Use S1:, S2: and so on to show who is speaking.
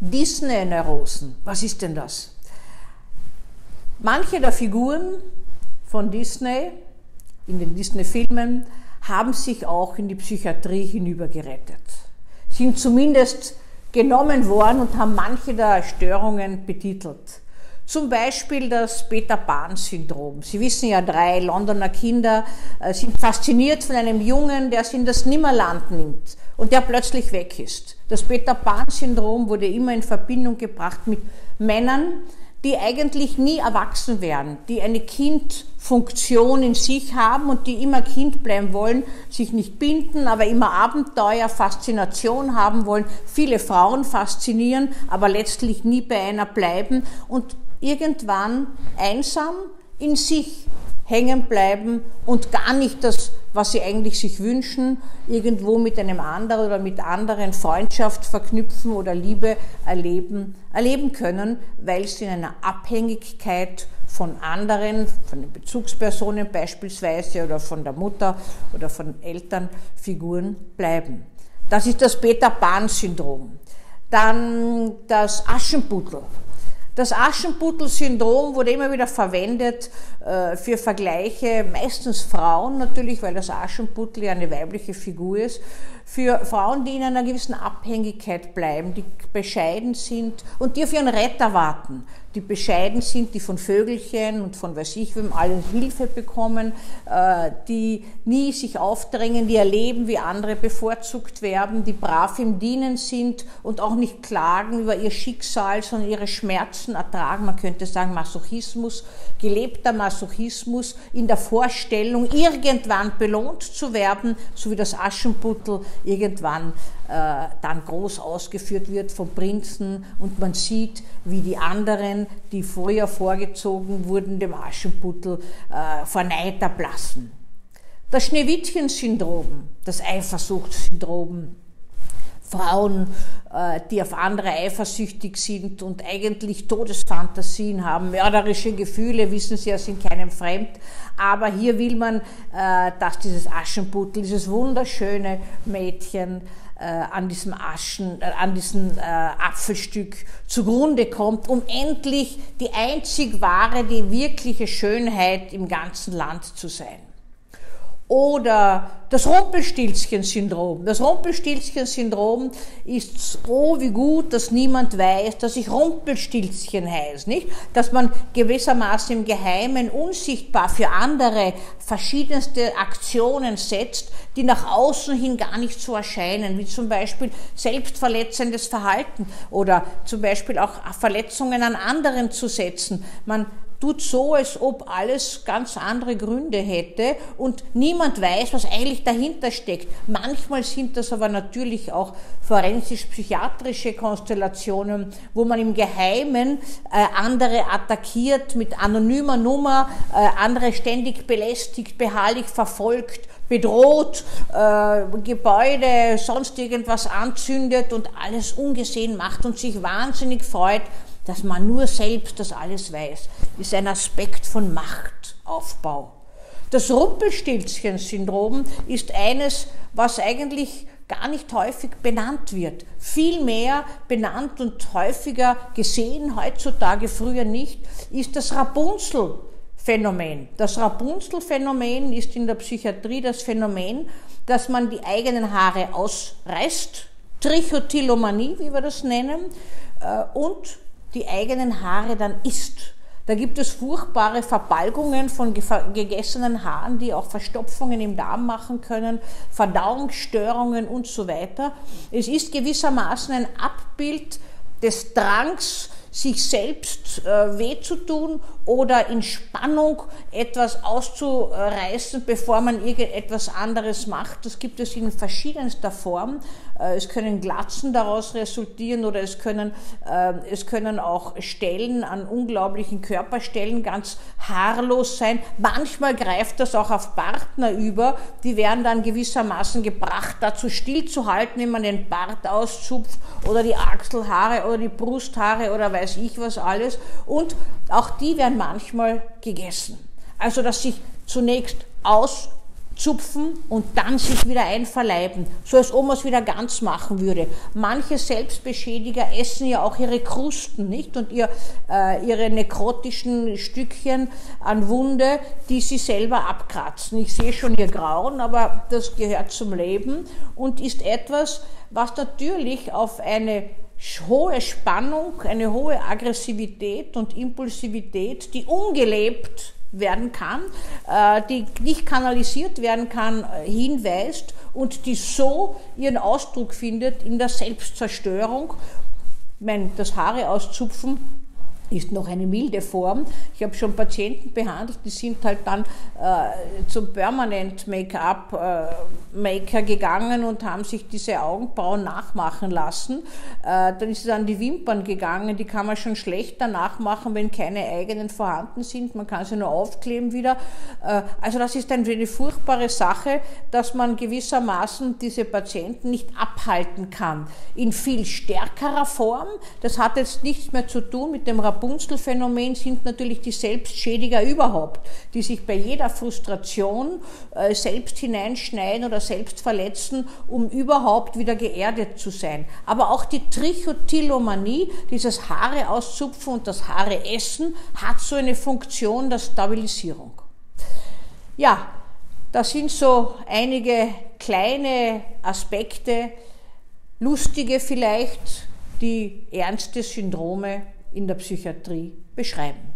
S1: Disney-Neurosen. Was ist denn das? Manche der Figuren von Disney in den Disney-Filmen haben sich auch in die Psychiatrie hinübergerettet, sind zumindest genommen worden und haben manche der Störungen betitelt. Zum Beispiel das Peter Pan-Syndrom. Sie wissen ja, drei Londoner Kinder äh, sind fasziniert von einem Jungen, der sie in das Nimmerland nimmt und der plötzlich weg ist. Das Peter Pan-Syndrom wurde immer in Verbindung gebracht mit Männern, die eigentlich nie erwachsen werden, die eine Kindfunktion in sich haben und die immer Kind bleiben wollen, sich nicht binden, aber immer Abenteuer, Faszination haben wollen, viele Frauen faszinieren, aber letztlich nie bei einer bleiben und irgendwann einsam in sich hängen bleiben und gar nicht das, was sie eigentlich sich wünschen, irgendwo mit einem anderen oder mit anderen Freundschaft verknüpfen oder Liebe erleben, erleben können, weil sie in einer Abhängigkeit von anderen, von den Bezugspersonen beispielsweise oder von der Mutter oder von Elternfiguren bleiben. Das ist das Peter Pan-Syndrom. Dann das Aschenputtel. Das Aschenputtel-Syndrom wurde immer wieder verwendet äh, für Vergleiche, meistens Frauen natürlich, weil das Aschenputtel ja eine weibliche Figur ist, für Frauen, die in einer gewissen Abhängigkeit bleiben, die bescheiden sind und die auf ihren Retter warten die bescheiden sind, die von Vögelchen und von weiß ich wem allen Hilfe bekommen, äh, die nie sich aufdrängen, die erleben, wie andere bevorzugt werden, die brav im Dienen sind und auch nicht klagen über ihr Schicksal, sondern ihre Schmerzen ertragen. Man könnte sagen Masochismus, gelebter Masochismus in der Vorstellung, irgendwann belohnt zu werden, so wie das Aschenputtel irgendwann äh, dann groß ausgeführt wird vom Prinzen und man sieht, wie die anderen, die früher vorgezogen wurden, dem Aschenputtel äh, vor Neid erblassen. Das Schneewittchen-Syndrom, das Eifersuchtssyndrom, Frauen, äh, die auf andere eifersüchtig sind und eigentlich Todesfantasien haben, mörderische Gefühle, wissen Sie ja, sind keinem fremd. Aber hier will man, äh, dass dieses Aschenputtel, dieses wunderschöne Mädchen, äh, an diesem Aschen, an diesem Apfelstück zugrunde kommt, um endlich die einzig wahre, die wirkliche Schönheit im ganzen Land zu sein. Oder das Rumpelstilzchen-Syndrom. Das Rumpelstilzchen-Syndrom ist oh wie gut, dass niemand weiß, dass ich Rumpelstilzchen heiße, nicht? Dass man gewissermaßen im Geheimen unsichtbar für andere verschiedenste Aktionen setzt, die nach außen hin gar nicht so erscheinen, wie zum Beispiel selbstverletzendes Verhalten oder zum Beispiel auch Verletzungen an anderen zu setzen. Man tut so, als ob alles ganz andere Gründe hätte und niemand weiß, was eigentlich dahinter steckt. Manchmal sind das aber natürlich auch forensisch-psychiatrische Konstellationen, wo man im Geheimen äh, andere attackiert mit anonymer Nummer, äh, andere ständig belästigt, beharrlich verfolgt, bedroht, äh, Gebäude, sonst irgendwas anzündet und alles ungesehen macht und sich wahnsinnig freut, dass man nur selbst das alles weiß, ist ein Aspekt von Machtaufbau. Das Rumpelstilzchen-Syndrom ist eines, was eigentlich gar nicht häufig benannt wird. Vielmehr benannt und häufiger gesehen, heutzutage früher nicht, ist das Rapunzel-Phänomen. Das Rapunzel-Phänomen ist in der Psychiatrie das Phänomen, dass man die eigenen Haare ausreißt, Trichotillomanie, wie wir das nennen, äh, und die eigenen Haare dann isst. Da gibt es furchtbare Verbalgungen von gegessenen Haaren, die auch Verstopfungen im Darm machen können, Verdauungsstörungen und so weiter. Es ist gewissermaßen ein Abbild des Drangs, sich selbst äh, weh zu tun oder in Spannung etwas auszureißen, bevor man irgendetwas anderes macht. Das gibt es in verschiedenster Form. Äh, es können Glatzen daraus resultieren oder es können, äh, es können auch Stellen an unglaublichen Körperstellen ganz haarlos sein. Manchmal greift das auch auf Partner über. Die werden dann gewissermaßen gebracht, dazu stillzuhalten, wenn man den Bart auszupft oder die Achselhaare oder die Brusthaare oder weiß ich was alles. Und auch die werden manchmal gegessen. Also, dass sich zunächst aus zupfen und dann sich wieder einverleiben, so als ob man es wieder ganz machen würde. Manche Selbstbeschädiger essen ja auch ihre Krusten, nicht? Und ihr, äh, ihre nekrotischen Stückchen an Wunde, die sie selber abkratzen. Ich sehe schon ihr Grauen, aber das gehört zum Leben und ist etwas, was natürlich auf eine hohe Spannung, eine hohe Aggressivität und Impulsivität, die ungelebt werden kann, äh, die nicht kanalisiert werden kann, äh, hinweist und die so ihren Ausdruck findet in der Selbstzerstörung. Ich meine, das Haare auszupfen ist noch eine milde Form. Ich habe schon Patienten behandelt, die sind halt dann äh, zum Permanent Make-up-Maker äh, gegangen und haben sich diese Augenbrauen nachmachen lassen. Äh, dann ist es an die Wimpern gegangen, die kann man schon schlechter nachmachen, wenn keine eigenen vorhanden sind. Man kann sie nur aufkleben wieder. Äh, also das ist eine furchtbare Sache, dass man gewissermaßen diese Patienten nicht abhalten kann. In viel stärkerer Form. Das hat jetzt nichts mehr zu tun mit dem Rapunzel-Phänomen sind natürlich die Selbstschädiger überhaupt, die sich bei jeder Frustration äh, selbst hineinschneiden oder selbst verletzen, um überhaupt wieder geerdet zu sein. Aber auch die Trichotillomanie, dieses Haare auszupfen und das Haare essen, hat so eine Funktion der Stabilisierung. Ja, das sind so einige kleine Aspekte, lustige vielleicht, die ernste Syndrome in der Psychiatrie beschreiben.